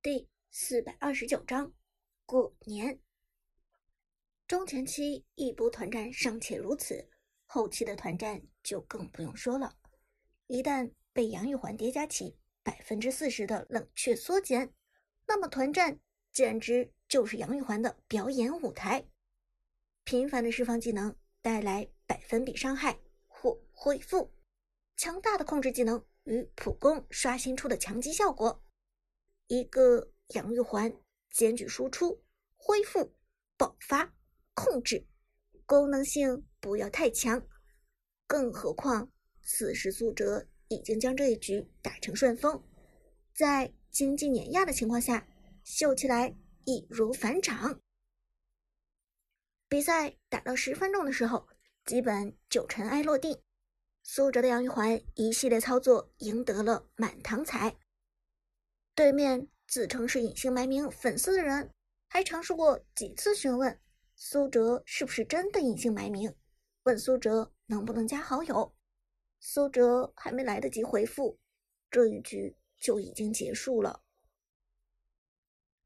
第四百二十九章过年。中前期一波团战尚且如此，后期的团战就更不用说了。一旦被杨玉环叠加起百分之四十的冷却缩减，那么团战简直就是杨玉环的表演舞台。频繁的释放技能带来百分比伤害或恢复，强大的控制技能与普攻刷新出的强击效果。一个杨玉环兼具输出、恢复、爆发、控制，功能性不要太强。更何况此时苏哲已经将这一局打成顺风，在经济碾压的情况下，秀起来易如反掌。比赛打到十分钟的时候，基本就尘埃落定。苏哲的杨玉环一系列操作赢得了满堂彩。对面自称是隐姓埋名粉丝的人，还尝试过几次询问苏哲是不是真的隐姓埋名，问苏哲能不能加好友。苏哲还没来得及回复，这一局就已经结束了。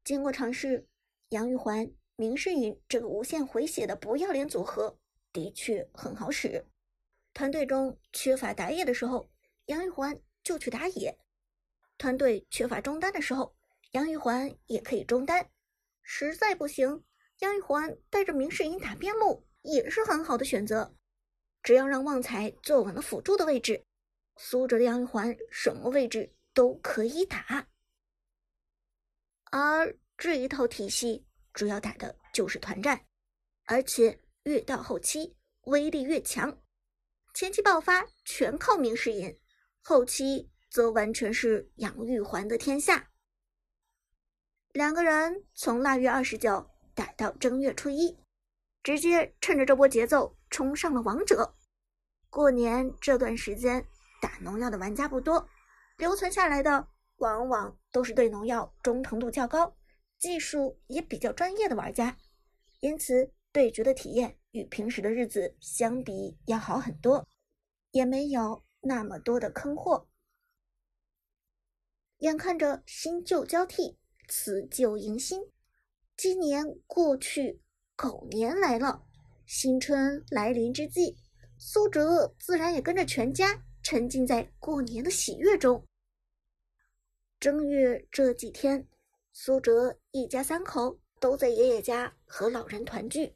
经过尝试，杨玉环、明世隐这个无限回血的不要脸组合的确很好使。团队中缺乏打野的时候，杨玉环就去打野。团队缺乏中单的时候，杨玉环也可以中单。实在不行，杨玉环带着明世隐打边路也是很好的选择。只要让旺财坐稳了辅助的位置，苏哲的杨玉环什么位置都可以打。而这一套体系主要打的就是团战，而且越到后期威力越强。前期爆发全靠明世隐，后期。则完全是杨玉环的天下。两个人从腊月二十九打到正月初一，直接趁着这波节奏冲上了王者。过年这段时间打农药的玩家不多，留存下来的往往都是对农药忠诚度较高、技术也比较专业的玩家，因此对局的体验与平时的日子相比要好很多，也没有那么多的坑货。眼看着新旧交替，辞旧迎新，今年过去，狗年来了。新春来临之际，苏哲自然也跟着全家沉浸在过年的喜悦中。正月这几天，苏哲一家三口都在爷爷家和老人团聚。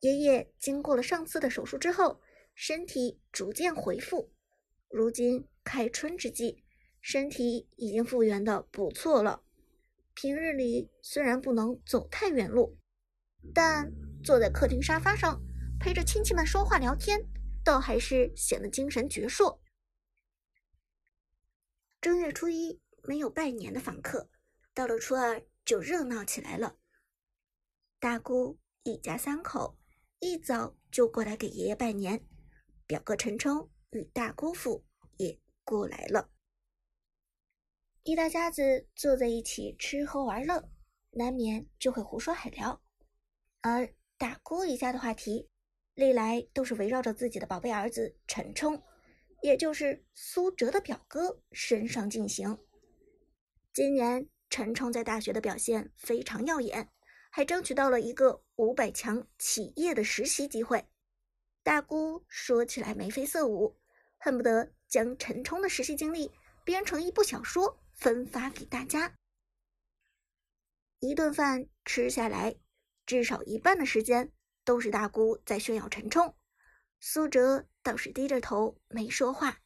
爷爷经过了上次的手术之后，身体逐渐恢复，如今开春之际。身体已经复原的不错了。平日里虽然不能走太远路，但坐在客厅沙发上陪着亲戚们说话聊天，倒还是显得精神矍铄。正月初一没有拜年的访客，到了初二就热闹起来了。大姑一家三口一早就过来给爷爷拜年，表哥陈冲与大姑父也过来了。一大家子坐在一起吃喝玩乐，难免就会胡说海聊。而大姑一家的话题，历来都是围绕着自己的宝贝儿子陈冲，也就是苏哲的表哥身上进行。今年陈冲在大学的表现非常耀眼，还争取到了一个五百强企业的实习机会。大姑说起来眉飞色舞，恨不得将陈冲的实习经历编成一部小说。分发给大家。一顿饭吃下来，至少一半的时间都是大姑在炫耀陈冲，苏哲倒是低着头没说话。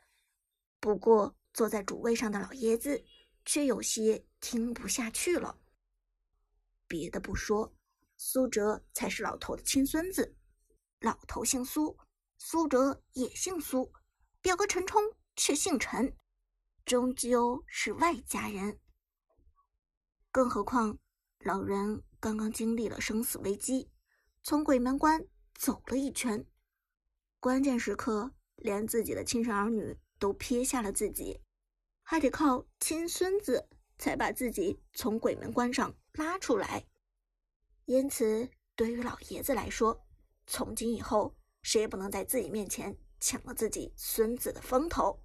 不过坐在主位上的老爷子却有些听不下去了。别的不说，苏哲才是老头的亲孙子，老头姓苏，苏哲也姓苏，表哥陈冲却姓陈。终究是外家人，更何况老人刚刚经历了生死危机，从鬼门关走了一圈，关键时刻连自己的亲生儿女都撇下了自己，还得靠亲孙子才把自己从鬼门关上拉出来。因此，对于老爷子来说，从今以后谁也不能在自己面前抢了自己孙子的风头。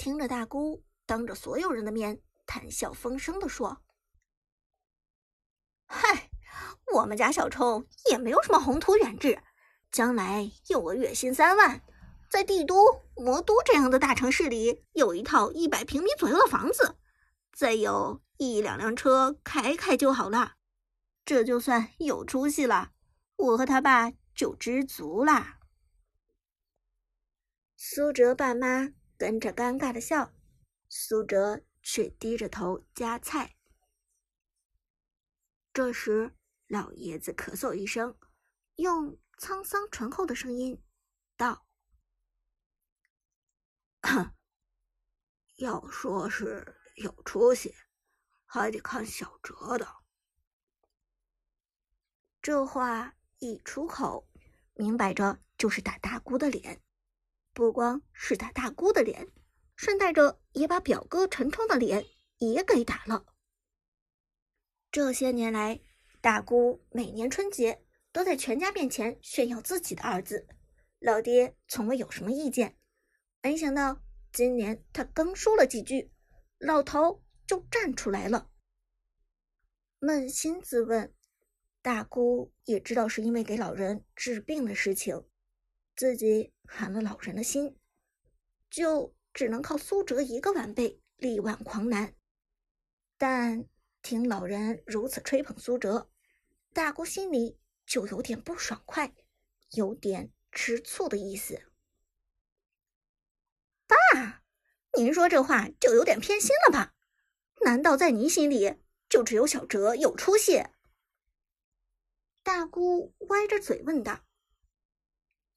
听着大姑当着所有人的面谈笑风生的说：“嗨，我们家小冲也没有什么宏图远志，将来有个月薪三万，在帝都、魔都这样的大城市里有一套一百平米左右的房子，再有一两辆车开开就好了，这就算有出息了。我和他爸就知足啦。”苏哲爸妈跟着尴尬的笑，苏哲却低着头夹菜。这时，老爷子咳嗽一声，用沧桑醇厚的声音道：“要说是有出息，还得看小哲的。”这话一出口，明摆着就是打大姑的脸。不光是打大姑的脸，顺带着也把表哥陈冲的脸也给打了。这些年来，大姑每年春节都在全家面前炫耀自己的儿子，老爹从未有什么意见。没想到今年他刚说了几句，老头就站出来了。扪心自问，大姑也知道是因为给老人治病的事情。自己寒了老人的心，就只能靠苏哲一个晚辈力挽狂澜。但听老人如此吹捧苏哲，大姑心里就有点不爽快，有点吃醋的意思。爸，您说这话就有点偏心了吧？难道在您心里就只有小哲有出息？大姑歪着嘴问道。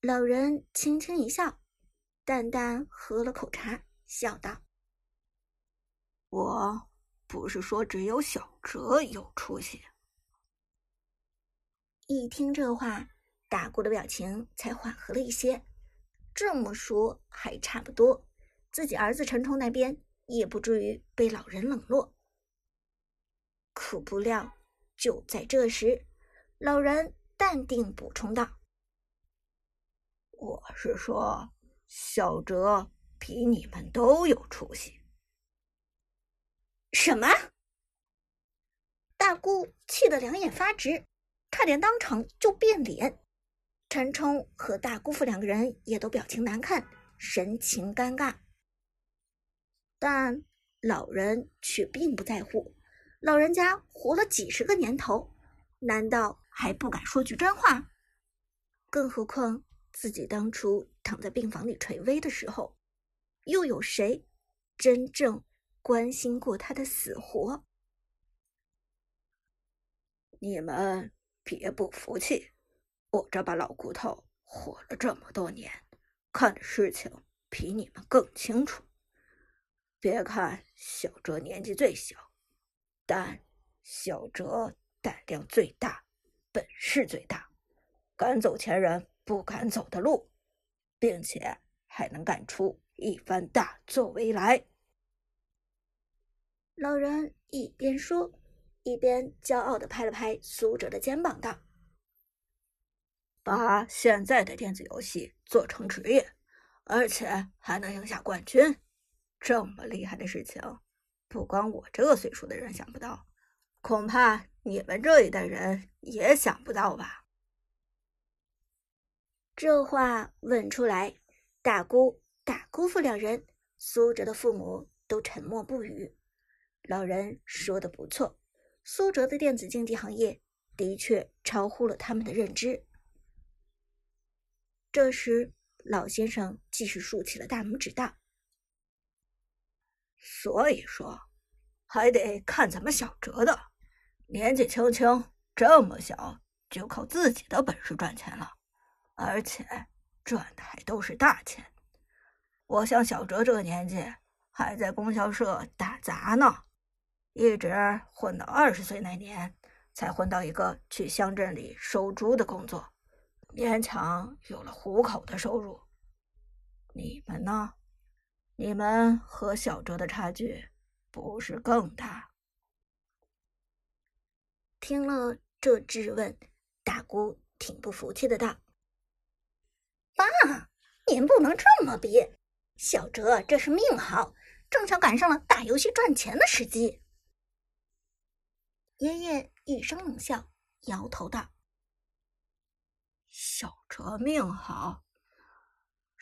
老人轻轻一笑，淡淡喝了口茶，笑道：“我不是说只有小哲有出息。”一听这话，大姑的表情才缓和了一些。这么说还差不多，自己儿子陈冲那边也不至于被老人冷落。可不料，就在这时，老人淡定补充道。我是说，小哲比你们都有出息。什么？大姑气得两眼发直，差点当场就变脸。陈冲和大姑父两个人也都表情难看，神情尴尬。但老人却并不在乎，老人家活了几十个年头，难道还不敢说句真话？更何况……自己当初躺在病房里垂危的时候，又有谁真正关心过他的死活？你们别不服气，我这把老骨头活了这么多年，看的事情比你们更清楚。别看小哲年纪最小，但小哲胆量最大，本事最大，赶走前人。不敢走的路，并且还能干出一番大作为来。老人一边说，一边骄傲的拍了拍苏哲的肩膀，道：“把现在的电子游戏做成职业，而且还能赢下冠军，这么厉害的事情，不光我这个岁数的人想不到，恐怕你们这一代人也想不到吧。”这话问出来，大姑、大姑父两人，苏哲的父母都沉默不语。老人说的不错，苏哲的电子竞技行业的确超乎了他们的认知。这时，老先生继续竖起了大拇指，道：“所以说，还得看咱们小哲的，年纪轻轻，这么小就靠自己的本事赚钱了。”而且赚的还都是大钱。我像小哲这个年纪，还在供销社打杂呢，一直混到二十岁那年，才混到一个去乡镇里收猪的工作，勉强有了糊口的收入。你们呢？你们和小哲的差距不是更大？听了这质问，大姑挺不服气的道。爸，您不能这么比。小哲这是命好，正巧赶上了打游戏赚钱的时机。爷爷一声冷笑，摇头道：“小哲命好，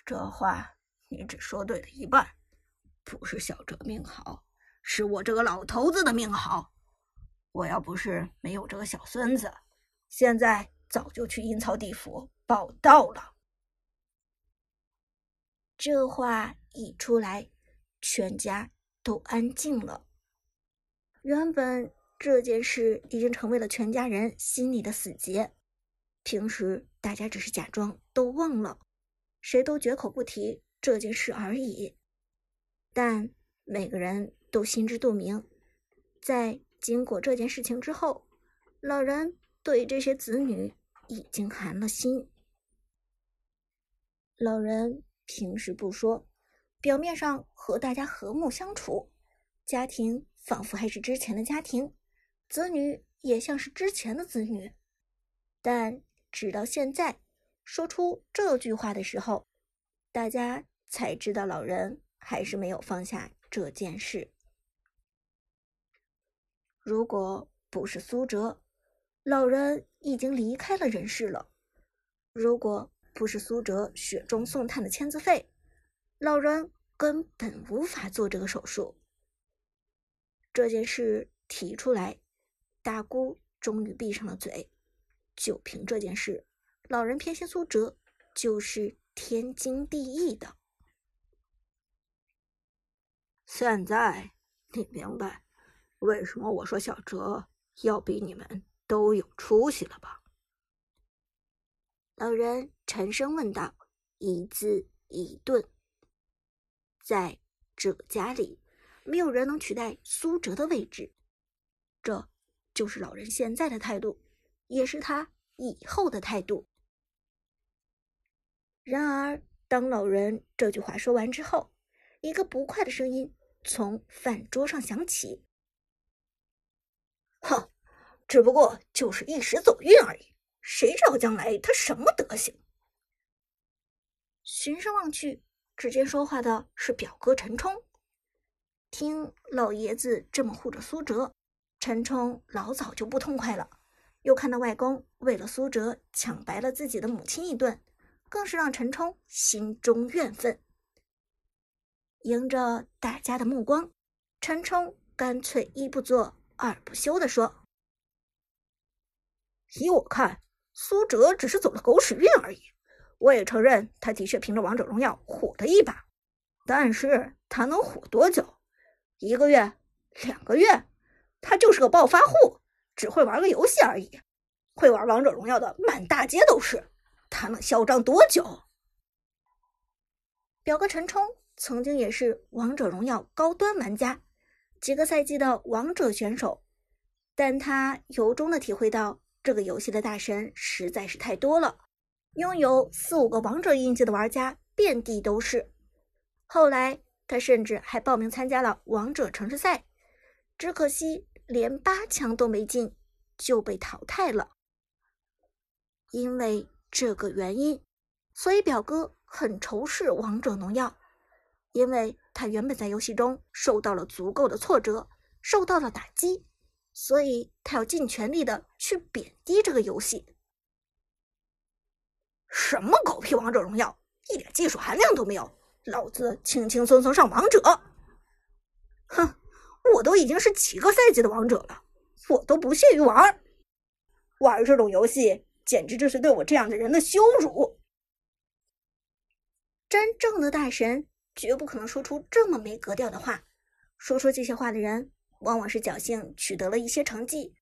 这话你只说对了一半。不是小哲命好，是我这个老头子的命好。我要不是没有这个小孙子，现在早就去阴曹地府报道了。”这话一出来，全家都安静了。原本。这件事已经成为了全家人心里的死结，平时大家只是假装都忘了，谁都绝口不提这件事而已。但每个人都心知肚明，在经过这件事情之后，老人对这些子女已经寒了心。老人平时不说，表面上和大家和睦相处，家庭仿佛还是之前的家庭。子女也像是之前的子女，但直到现在说出这句话的时候，大家才知道老人还是没有放下这件事。如果不是苏哲，老人已经离开了人世了；如果不是苏哲雪中送炭的签字费，老人根本无法做这个手术。这件事提出来。大姑终于闭上了嘴。就凭这件事，老人偏心苏哲就是天经地义的。现在你明白为什么我说小哲要比你们都有出息了吧？老人沉声问道，一字一顿。在这个家里，没有人能取代苏哲的位置。这。就是老人现在的态度，也是他以后的态度。然而，当老人这句话说完之后，一个不快的声音从饭桌上响起：“哼，只不过就是一时走运而已，谁知道将来他什么德行？”循声望去，只见说话的是表哥陈冲。听老爷子这么护着苏哲。陈冲老早就不痛快了，又看到外公为了苏哲抢白了自己的母亲一顿，更是让陈冲心中怨愤。迎着大家的目光，陈冲干脆一不做二不休的说：“依我看，苏哲只是走了狗屎运而已。我也承认，他的确凭着王者荣耀火了一把，但是他能火多久？一个月？两个月？”他就是个暴发户，只会玩个游戏而已。会玩王者荣耀的满大街都是，他能嚣张多久？表哥陈冲曾经也是王者荣耀高端玩家，几个赛季的王者选手，但他由衷的体会到这个游戏的大神实在是太多了，拥有四五个王者印记的玩家遍地都是。后来他甚至还报名参加了王者城市赛，只可惜。连八强都没进就被淘汰了，因为这个原因，所以表哥很仇视王者荣耀，因为他原本在游戏中受到了足够的挫折，受到了打击，所以他要尽全力的去贬低这个游戏。什么狗屁王者荣耀，一点技术含量都没有，老子轻轻松松上王者，哼！我都已经是几个赛季的王者了，我都不屑于玩玩这种游戏，简直就是对我这样的人的羞辱。真正的大神绝不可能说出这么没格调的话，说出这些话的人，往往是侥幸取得了一些成绩，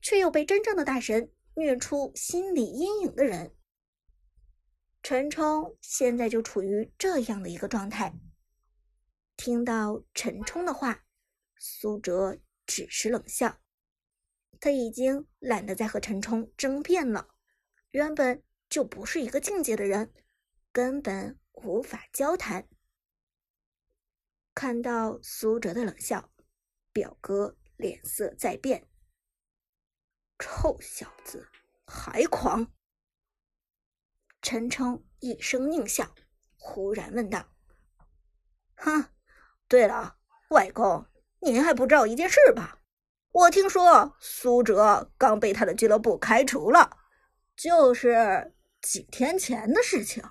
却又被真正的大神虐出心理阴影的人。陈冲现在就处于这样的一个状态。听到陈冲的话。苏哲只是冷笑，他已经懒得再和陈冲争辩了。原本就不是一个境界的人，根本无法交谈。看到苏哲的冷笑，表哥脸色在变。臭小子，还狂！陈冲一声狞笑，忽然问道：“哼，对了。”外公，您还不知道一件事吧？我听说苏哲刚被他的俱乐部开除了，就是几天前的事情。